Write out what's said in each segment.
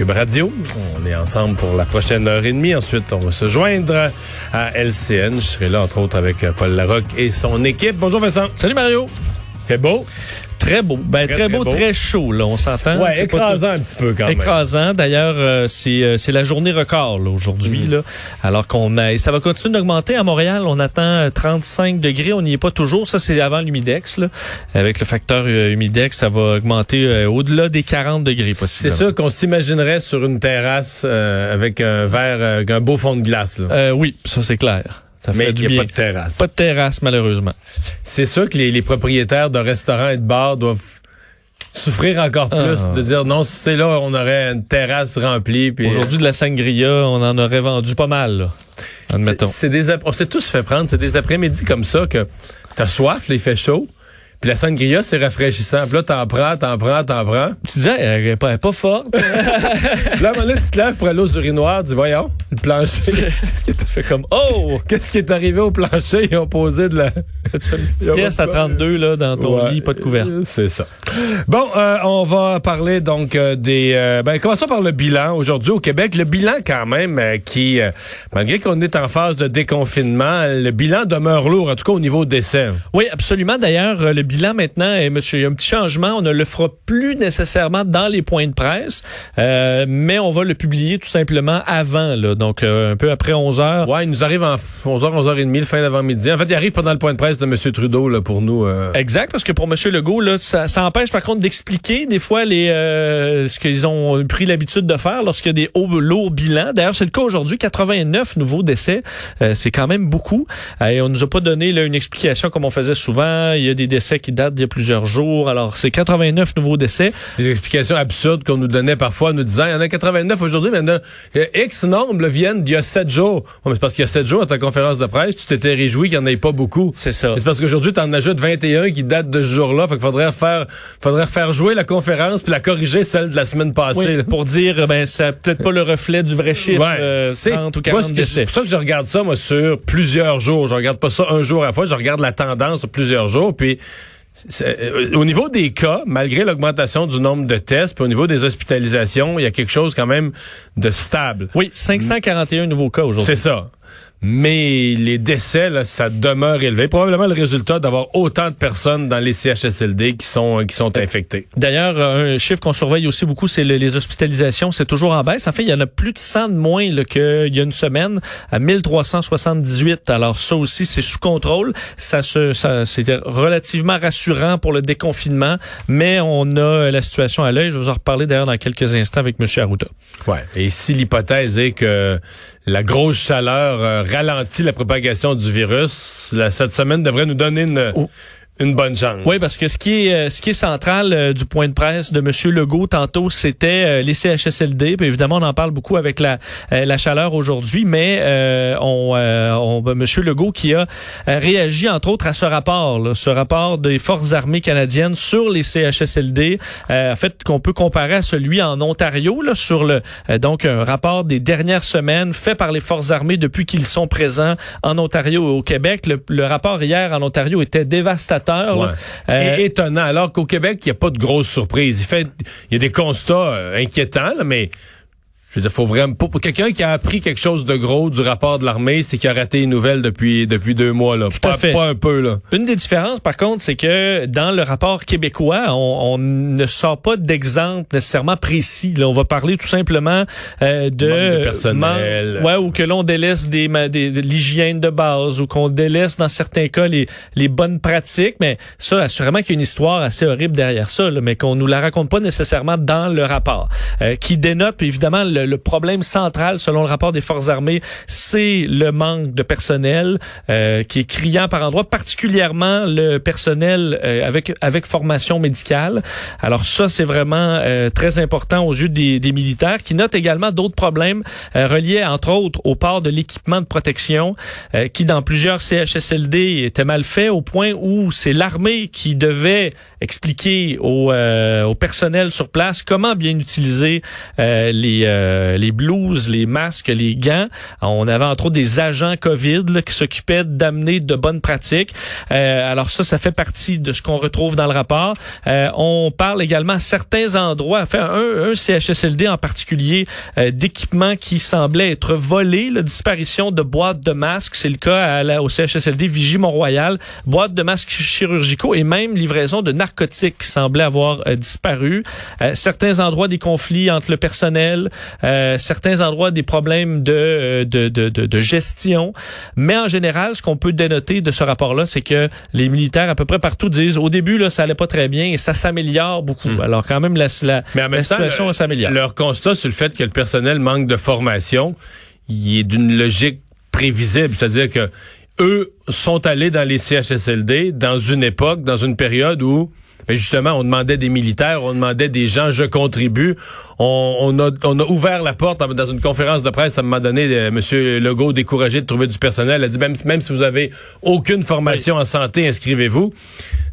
Cube Radio. On est ensemble pour la prochaine heure et demie. Ensuite, on va se joindre à LCN. Je serai là entre autres avec Paul Larocque et son équipe. Bonjour Vincent. Salut Mario. Fait beau? Très beau. Ben, très, Très, beau, très beau. très chaud, là, on s'entend. Ouais, C'est écrasant un petit peu quand même. Écrasant. D'ailleurs, euh, c'est euh, c'est la journée record aujourd'hui. Mm. là. Alors qu'on a, et ça va continuer d'augmenter à Montréal. On attend euh, 35 degrés. On n'y est pas toujours. Ça, c'est avant l'humidex. là. Avec le facteur euh, humidex, ça va augmenter euh, au-delà des 40 degrés C'est possible. sûr qu'on s'imaginerait sur une terrasse euh, avec un verre, euh, avec un beau fond de glace. là. Euh, oui, ça c'est clair. Ça Mais fait il du n'y a bien. pas de terrasse. Pas de terrasse, malheureusement. C'est sûr que les, les propriétaires de restaurants et de bars doivent souffrir encore plus Ah. de dire non, si c'est là, on aurait une terrasse remplie. puis- Aujourd'hui, de la sangria, on en aurait vendu pas mal. Là. Admettons. C'est des on s'est tous fait prendre. C'est des après-midi comme ça que t'as soif, là, il fait chaud. Puis la sangria, c'est rafraîchissant. Puis là, t'en prends, t'en prends, t'en prends. Tu disais, elle est pas, pas forte. Là, à un moment donné, tu te lèves pour aller aux urinoirs. Tu dis, voyons, le plancher. Qu'est-ce que tu fais comme, oh! Qu'est-ce qui est arrivé au plancher? Ils ont posé de la... Tu fais une petite sieste à 32 là, dans ton Ouais, lit, pas de couvert. euh, C'est ça. Bon, euh, on va parler donc euh, des... Euh, ben, commençons par le bilan. Aujourd'hui, au Québec, le bilan quand même euh, qui, malgré qu'on est en phase de déconfinement, le bilan demeure lourd, en tout cas au niveau décès. Oui, absolument. D'ailleurs, le bilan maintenant, est, monsieur, il y a un petit changement. On ne le fera plus nécessairement dans les points de presse, euh, mais on va le publier tout simplement avant, là, donc euh, un peu après 11 heures. Ouais, il nous arrive en 11h, 11h30, le fin d'avant-midi. En fait, il arrive pendant le point de presse de M. Trudeau là, pour nous. euh, Exact, parce que pour M. Legault, là, ça, ça empêche par contre d'expliquer des fois les euh, ce qu'ils ont pris l'habitude de faire lorsqu'il y a des hauts lourds bilans. D'ailleurs, c'est le cas aujourd'hui, 89 nouveaux décès, c'est quand même beaucoup. Et on nous a pas donné là, une explication comme on faisait souvent. Il y a des décès qui datent d'il y a plusieurs jours. Alors, c'est 89 nouveaux décès. des explications absurdes qu'on nous donnait parfois, nous disant, il y en a 89 aujourd'hui, mais il y en a X nombre viennent d'il y a 7 jours. Mais c'est parce qu'il y a 7 jours à ta conférence de presse, tu t'étais réjoui qu'il n'y en ait pas beaucoup. C'est ça. C'est parce qu'aujourd'hui, tu en ajoutes 21 qui datent de ce jour-là. Fait qu'il faudrait faire, faudrait faire jouer la conférence puis la corriger celle de la semaine passée. Oui, pour dire, ben, c'est peut-être pas le reflet du vrai chiffre, Ouais, euh, c'est 30 ou moi, 40 ce que- décès. C'est pour ça que je regarde ça, moi, sur plusieurs jours. Je regarde pas ça un jour à la fois, je regarde la tendance sur plusieurs jours. Puis, euh, au niveau des cas, malgré l'augmentation du nombre de tests, puis au niveau des hospitalisations, il y a quelque chose quand même de stable. Oui, 541 nouveaux cas aujourd'hui. C'est ça. Mais les décès, là, ça demeure élevé. Probablement le résultat d'avoir autant de personnes dans les CHSLD qui sont, qui sont infectées. D'ailleurs, euh, un chiffre qu'on surveille aussi beaucoup, c'est le- les hospitalisations. C'est toujours en baisse. En fait, il y en a plus de 100 de moins qu'il y a une semaine, à 1378. Alors ça aussi, c'est sous contrôle. Ça, se, ça c'était relativement rassurant pour le déconfinement, mais on a la situation à l'œil. Je vais vous en reparler d'ailleurs dans quelques instants avec M. Arruda. Ouais. Et si l'hypothèse est que la grosse chaleur euh, ralentit la propagation du virus, cette semaine devrait nous donner une, Oh. Oui, parce que ce qui est euh, ce qui est central euh, du point de presse de M. Legault tantôt, c'était euh, les CHSLD. Évidemment, on en parle beaucoup avec la la chaleur aujourd'hui, mais on, on M. Legault qui a réagi entre autres à ce rapport, là, ce rapport des forces armées canadiennes sur les CHSLD, en fait qu'on peut comparer à celui en Ontario là, sur le donc un rapport des dernières semaines fait par les forces armées depuis qu'ils sont présents en Ontario et au Québec. Le, le rapport hier en Ontario était dévastateur. Ouais. Euh, Et- étonnant. Alors qu'au Québec, il n'y a pas de grosses surprises. Il fait, il y a des constats euh, inquiétants, là, mais je veux dire, faut vraiment pour, pour quelqu'un qui a appris quelque chose de gros du rapport de l'armée, c'est qu'il a raté une nouvelle depuis depuis deux mois là. à pas, fait. pas un peu là. Une des différences, par contre, c'est que dans le rapport québécois, on, on ne sort pas d'exemple nécessairement précis. Là, on va parler tout simplement euh, de, de personnel. man- ouais, ou que l'on délaisse des, des- de l'hygiène de base, ou qu'on délaisse dans certains cas les, les bonnes pratiques. Mais ça, assurément qu'il y a une histoire assez horrible derrière ça, là, mais qu'on nous la raconte pas nécessairement dans le rapport, euh, qui dénote évidemment le le, problème central, selon le rapport des forces armées, c'est le manque de personnel euh, qui est criant par endroits, particulièrement le personnel euh, avec avec formation médicale. Alors ça, c'est vraiment euh, très important aux yeux des, des, militaires, qui notent également d'autres problèmes reliés, entre autres, au port de l'équipement de protection, qui dans plusieurs CHSLD était mal fait au point où c'est l'armée qui devait expliquer au, au personnel sur place comment bien utiliser euh, les, euh, les blouses, les masques, les gants. On avait entre autres des agents COVID qui s'occupaient d'amener de bonnes pratiques. Euh, alors ça, ça fait partie de ce qu'on retrouve dans le rapport. on parle également à certains endroits, enfin un, un CHSLD en particulier, d'équipements qui semblaient être volés, la disparition de boîtes de masques. C'est le cas à la, au CHSLD Vigie Mont-Royal, boîtes de masques chirurgicaux et même livraison de narcotiques qui semblaient avoir disparu. certains endroits des conflits entre le personnel, euh, certains endroits des problèmes de, de, de, de, gestion. Mais en général, ce qu'on peut dénoter de ce rapport-là, c'est que les militaires à peu près partout disent au début, là, ça allait pas très bien et ça s'améliore beaucoup. Hmm. Alors quand même, la, la, Mais situation s'améliore. Leur constat sur le fait que le personnel manque de formation, il est d'une logique prévisible, c'est-à-dire que eux sont allés dans les CHSLD dans une époque, dans une période où mais justement, on demandait des militaires, on demandait des gens, je contribue. On, a, on a ouvert la porte dans une conférence de presse. À un moment donné, euh, M. Legault, découragé de trouver du personnel, a dit même, même si vous avez aucune formation en santé, inscrivez-vous.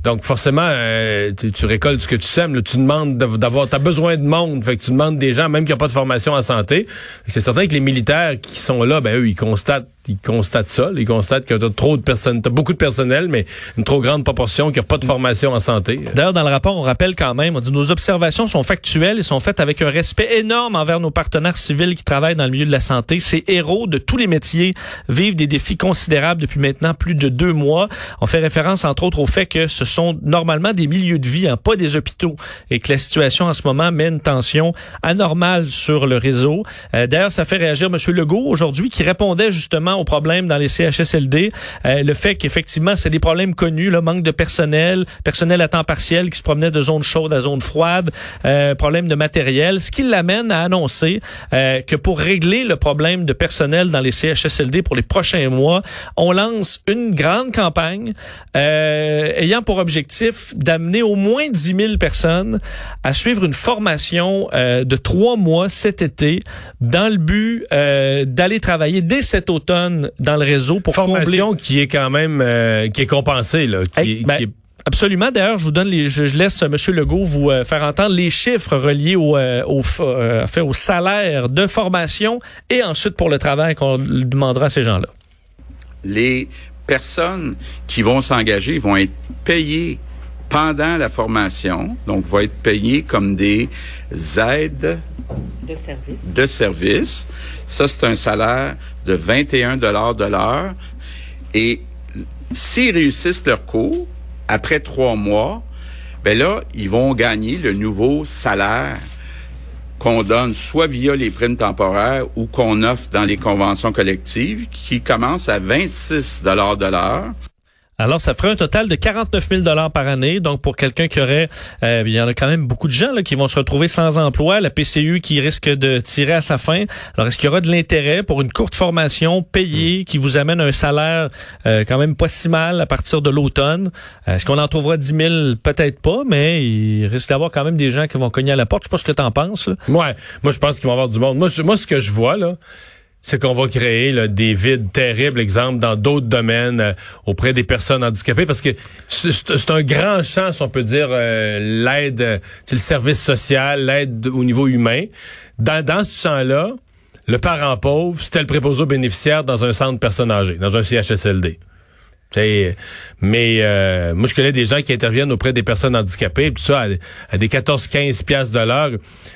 Donc forcément, euh, tu, récoltes ce que tu sèmes. tu demandes d'avoir, t'as besoin de monde. Fait que tu demandes des gens, même qui n'ont pas de formation en santé. C'est certain que les militaires qui sont là, ben eux, ils constatent ils constatent ça. Ils constatent que tu trop de personnes, tu beaucoup de personnel, mais une trop grande proportion qui n'a pas de formation en santé. D'ailleurs, dans le rapport, on rappelle quand même, on dit nos observations sont factuelles et sont faites avec un respect énorme envers nos partenaires civils qui travaillent dans le milieu de la santé. Ces héros de tous les métiers vivent des défis considérables depuis maintenant plus de deux mois. On fait référence, entre autres, au fait que ce sont normalement des milieux de vie, hein, pas des hôpitaux, et que la situation en ce moment met une tension anormale sur le réseau. Euh, d'ailleurs, ça fait réagir M. Legault aujourd'hui qui répondait justement aux problèmes dans les CHSLD. Euh, le fait qu'effectivement, c'est des problèmes connus, le manque de personnel, personnel à temps partiel qui se promenait de zone chaude à zone froide, euh, problème de matériel, ce qui l'amène à annoncer euh, que pour régler le problème de personnel dans les CHSLD pour les prochains mois, on lance une grande campagne ayant pour objectif d'amener au moins 10 000 personnes à suivre une formation euh, de trois mois cet été dans le but euh, d'aller travailler dès cet automne dans le réseau pour formation qui est quand même euh, qui est compensée là, qui, ben, Absolument. D'ailleurs, je vous donne les, je, laisse M. Legault vous euh, faire entendre les chiffres reliés au, euh, au, fait, au salaire de formation et ensuite pour le travail qu'on demandera à ces gens-là. Les personnes qui vont s'engager vont être payées pendant la formation, donc vont être payées comme des aides de service. De service. Ça, c'est un salaire de 21 dollars de l'heure. Et s'ils réussissent leur cours, après trois mois, ben là, ils vont gagner le nouveau salaire qu'on donne soit via les primes temporaires ou qu'on offre dans les conventions collectives, qui commence à 26 dollars de l'heure. Alors, ça ferait un total de 49 000 dollars par année. Donc, pour quelqu'un qui aurait, euh, il y en a quand même beaucoup de gens là, qui vont se retrouver sans emploi. La PCU qui risque de tirer à sa fin. Alors, est-ce qu'il y aura de l'intérêt pour une courte formation payée qui vous amène un salaire euh, quand même pas si mal à partir de l'automne? Euh, Est-ce qu'on en trouvera 10 000 Peut-être pas, mais il risque d'avoir quand même des gens qui vont cogner à la porte. Je sais pas ce que tu en penses. Là. Ouais, moi je pense qu'il va y avoir du monde. Moi, moi, ce que je vois là c'est qu'on va créer des vides terribles, exemple, dans d'autres domaines euh, auprès des personnes handicapées, parce que c'est un grand champ, si on peut dire, euh, l'aide, euh, le service social, l'aide au niveau humain. Dans, ce champ-là, le parent pauvre, c'était le préposé bénéficiaire dans un centre personne âgée, dans un CHSLD mais euh, moi, je connais des gens qui interviennent auprès des personnes handicapées, tout ça, à, des 14-15 piastres de l'heure.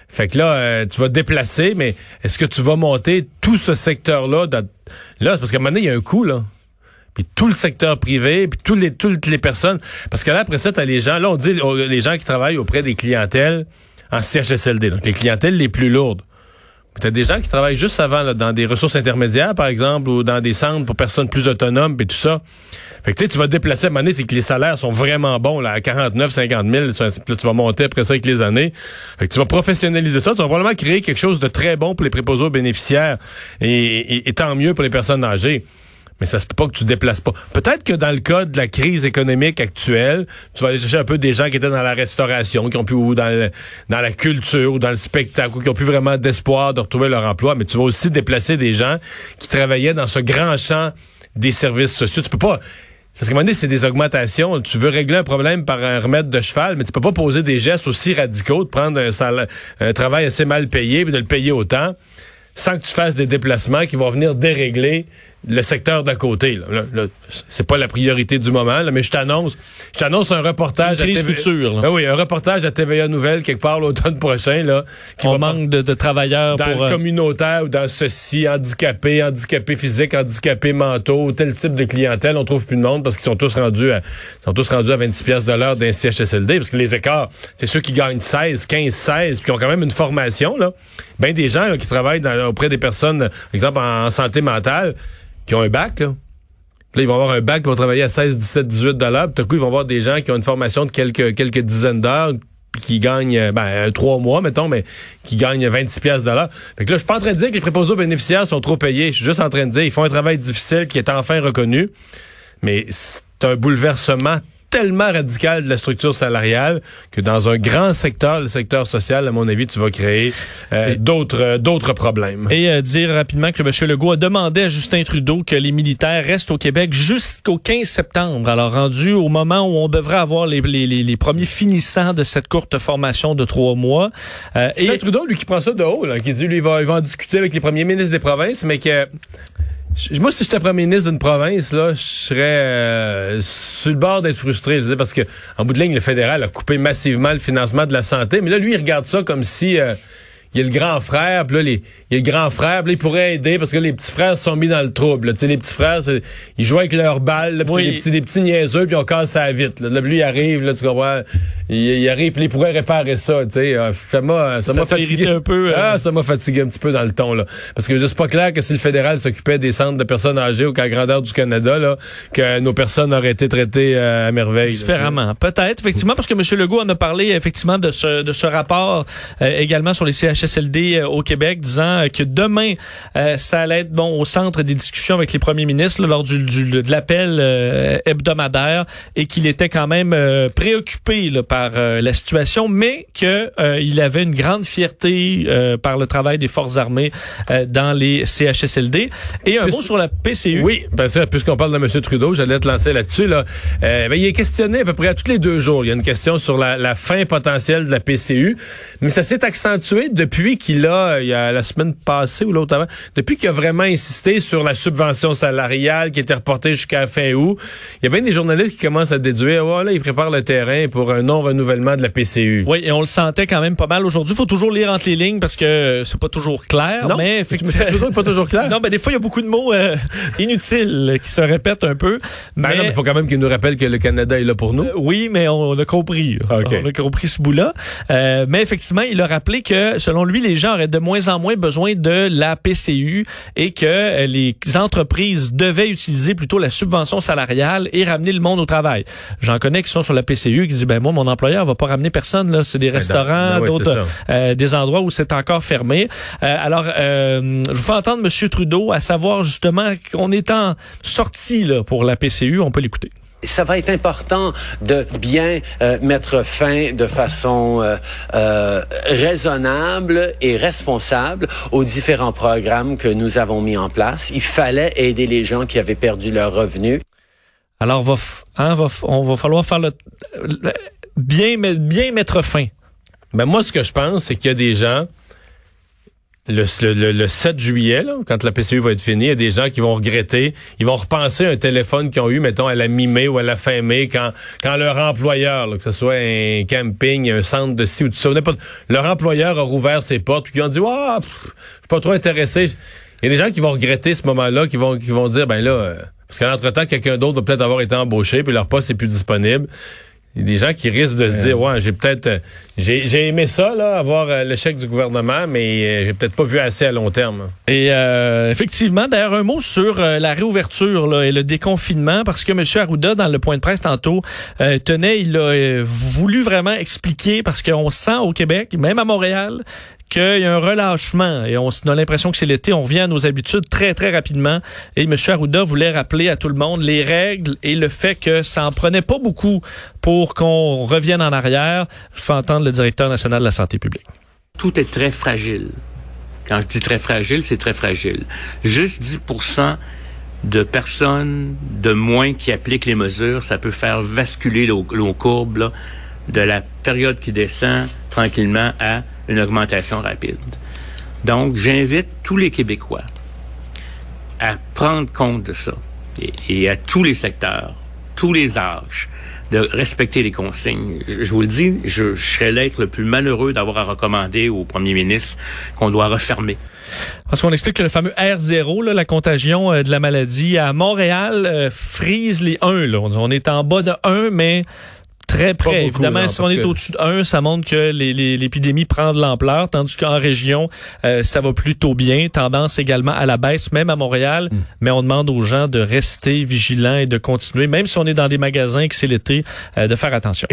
Fait que là, euh, tu vas déplacer, mais est-ce que tu vas monter tout ce secteur-là? Là, c'est parce qu'à un moment donné, il y a un coût, là. Puis tout le secteur privé, puis tous les, toutes les personnes. Parce que là, après ça, tu as les gens, là, on dit les gens qui travaillent auprès des clientèles en CHSLD, donc les clientèles les plus lourdes. Tu as des gens qui travaillent juste avant là, dans des ressources intermédiaires, par exemple, ou dans des centres pour personnes plus autonomes et tout ça. Fait que tu vas déplacer à un moment c'est que les salaires sont vraiment bons, là, à 49, 50 000. ça, puis là, tu vas monter après ça avec les années. Fait que tu vas professionnaliser ça. Tu vas probablement créer quelque chose de très bon pour les préposés aux bénéficiaires. Et tant mieux pour les personnes âgées. Mais ça se peut pas que tu te déplaces pas. Peut-être que dans le cas de la crise économique actuelle, tu vas aller chercher un peu des gens qui étaient dans la restauration, qui ont pu ou dans le- dans la culture ou dans le spectacle, ou qui ont plus vraiment d'espoir de retrouver leur emploi. Mais tu vas aussi déplacer des gens qui travaillaient dans ce grand champ des services sociaux. Tu peux pas. Parce qu'à un moment donné, c'est des augmentations. Tu veux régler un problème par un remède de cheval, mais tu peux pas poser des gestes aussi radicaux, de prendre un, salaire- un travail assez mal payé, puis de le payer autant, sans que tu fasses des déplacements qui vont venir dérégler le secteur d'à côté. Là. C'est pas la priorité du moment, là, mais je t'annonce, je t'annonce un reportage Une crise à future, là. Ah oui, un reportage à TVA Nouvelle quelque part l'automne prochain là, qui On va manque de, de travailleurs dans pour... le euh, communautaire ou dans ceci, handicapés, handicapés physiques, handicapés mentaux, tel type de clientèle, on trouve plus de monde parce qu'ils sont tous rendus à sont tous rendus à 26 pièces de l'heure d'un CHSLD parce que les écarts, c'est ceux qui gagnent 16, 15, 16 puis qui ont quand même une formation là. Ben des gens là, qui travaillent dans- auprès des personnes par exemple en santé mentale qui ont un bac là. Là, ils vont avoir un bac, ils vont travailler à 16, 17, 18 dollars. Puis tout coup, ils vont avoir des gens qui ont une formation de quelques, dizaines d'heures, qui gagnent, euh, ben, euh, trois mois, mettons, mais qui gagnent 26 pièces l'heure. Fait que là, je suis pas en train de dire que les préposés aux bénéficiaires sont trop payés. Je suis juste en train de dire qu'ils font un travail difficile qui est enfin reconnu. Mais c'est un bouleversement tellement radical de la structure salariale que dans un grand secteur, le secteur social, à mon avis, tu vas créer euh, d'autres euh, d'autres problèmes. Et euh, dire rapidement que M. Legault a demandé à Justin Trudeau que les militaires restent au Québec jusqu'au 15 septembre. Alors, rendu au moment où on devrait avoir les, les, les, les premiers finissants de cette courte formation de trois mois. Euh, Et et Trudeau, lui, qui prend ça de haut, là, qui dit, lui, il va, il va en discuter avec les premiers ministres des provinces, mais que... Moi, si j'étais premier ministre d'une province, là, je serais euh, sur le bord d'être frustré. Je veux dire, parce que en bout de ligne, le fédéral a coupé massivement le financement de la santé. Mais là, lui, il regarde ça comme si euh, il y a le grand frère, puis là, les, il y a le grand frère, puis là, il pourrait aider parce que les petits frères se sont mis dans le trouble. Tu sais, les petits frères, ils jouent avec leurs balles, là, puis Oui. des petits, des petits niaiseux, puis on casse ça vite. Là, Là, lui, il arrive, là, tu comprends? Il, il arrive, puis il pourrait réparer ça, tu sais. Euh, Ça m'a ça Ça m'a fatigué un peu, euh. Ah, ça m'a fatigué un petit peu dans le ton, là. Parce que c'est pas clair que si le fédéral s'occupait des centres de personnes âgées au cas grandeur du Canada, là, que nos personnes auraient été traitées euh, à merveille. Différemment, peut-être effectivement parce que M. Legault en a parlé effectivement de ce de ce rapport euh, également sur les CHSLD euh, au Québec, disant euh, que demain euh, ça allait être bon au centre des discussions avec les premiers ministres là, lors du, du- de l'appel euh, hebdomadaire et qu'il était quand même euh, préoccupé là, par euh, la situation, mais que il avait une grande fierté par le travail des forces armées dans les CHSLD. Et un Puis- mot sur la PCU. Oui, parce que puisqu'on parle de M. Trudeau, j'allais te lancer là-dessus. Là. Ben, il est questionné à peu près à tous les deux jours. Il y a une question sur la, la fin potentielle de la PCU, mais ça s'est accentué depuis qu'il a, il y a la semaine passée ou l'autre avant, depuis qu'il a vraiment insisté sur la subvention salariale qui était reportée jusqu'à fin août. Il y a bien des journalistes qui commencent à déduire, voilà, il prépare le terrain pour un non-renouvellement de la PCU. Oui, et on le sentait quand même pas mal aujourd'hui. Il faut toujours lire entre les lignes parce que c'est pas toujours clair. Non, mais effectivement. N'est pas toujours clair. Non, ben des fois, il y a beaucoup de mots euh, inutiles euh, qui se répètent un peu. Ben mais, mais il faut quand même qu'il nous rappelle que le Canada est là pour nous. euh, oui, mais on, a compris. OK. On a compris ce bout-là. Euh, mais effectivement, il a rappelé que, selon lui, les gens auraient de moins en moins besoin de la PCU et que euh, les entreprises devaient utiliser plutôt la subvention salariale et ramener le monde au travail. J'en connais qui sont sur la PCU qui disent, ben moi, mon employeur va pas ramener personne. là. C'est des restaurants, ben d'autres, euh, des endroits où c'est encore fermé. Euh, alors, euh, je vous fais entendre M. Trudeau à savoir justement qu'on est en sortie là, pour la PCU. On peut l'écouter. Ça va être important de bien euh, mettre fin de façon euh, euh, raisonnable et responsable aux différents programmes que nous avons mis en place. Il fallait aider les gens qui avaient perdu leurs revenus. Alors, va, f- hein, va f- on va falloir faire le, le- bien, bien mettre fin. Ben moi, ce que je pense, c'est qu'il y a des gens, le, le, le 7 juillet, quand la PCU va être finie, il y a des gens qui vont regretter, ils vont repenser un téléphone qu'ils ont eu, mettons, à la mi-mai ou à la fin mai, quand, quand leur employeur, que ce soit un camping, un centre de ci ou de ça, leur employeur a rouvert ses portes, puis qui ont dit, ah, pff, je suis pas trop intéressé. Il y a des gens qui vont regretter ce moment-là, qui vont, qui vont dire, ben là, euh, parce qu'entre-temps, quelqu'un d'autre va peut-être avoir été embauché, puis leur poste est plus disponible. Il y a des gens qui risquent de se dire, ouais, j'ai peut-être, euh, j'ai aimé ça, là, avoir euh, chèque du gouvernement, mais euh, j'ai peut-être pas vu assez à long terme. Et euh, effectivement, d'ailleurs, un mot sur la réouverture là, et le déconfinement, parce que M. Arruda, dans le point de presse tantôt, euh, tenait, il a voulu vraiment expliquer, parce qu'on sent au Québec, même à Montréal, qu'il y a un relâchement et on a l'impression que c'est l'été, on revient à nos habitudes très, très rapidement. Et M. Arruda voulait rappeler à tout le monde les règles et le fait que ça en prenait pas beaucoup pour qu'on revienne en arrière. Je fais entendre le directeur national de la santé publique. tout est très fragile. Quand je dis très fragile, c'est très fragile. Juste 10% de personnes de moins qui appliquent les mesures, ça peut faire basculer nos, nos courbes là, de la période qui descend tranquillement à une augmentation rapide. Donc, j'invite tous les Québécois à prendre compte de ça et, à tous les secteurs, tous les âges, de respecter les consignes. Je, vous le dis, je, serais l'être le plus malheureux d'avoir à recommander au premier ministre qu'on doit refermer. Parce qu'on explique que le fameux R0, là, la contagion euh, de la maladie à Montréal, euh, frise les 1. Là. On, on est en bas de 1, mais très près. Évidemment, si on est au-dessus de 1, ça montre que l'épidémie prend de l'ampleur, tandis qu'en région, euh, ça va plutôt bien. Tendance également à la baisse, même à Montréal. Hmm. Mais on demande aux gens de rester vigilants et de continuer, même si on est dans des magasins et que c'est l'été, euh, de faire attention.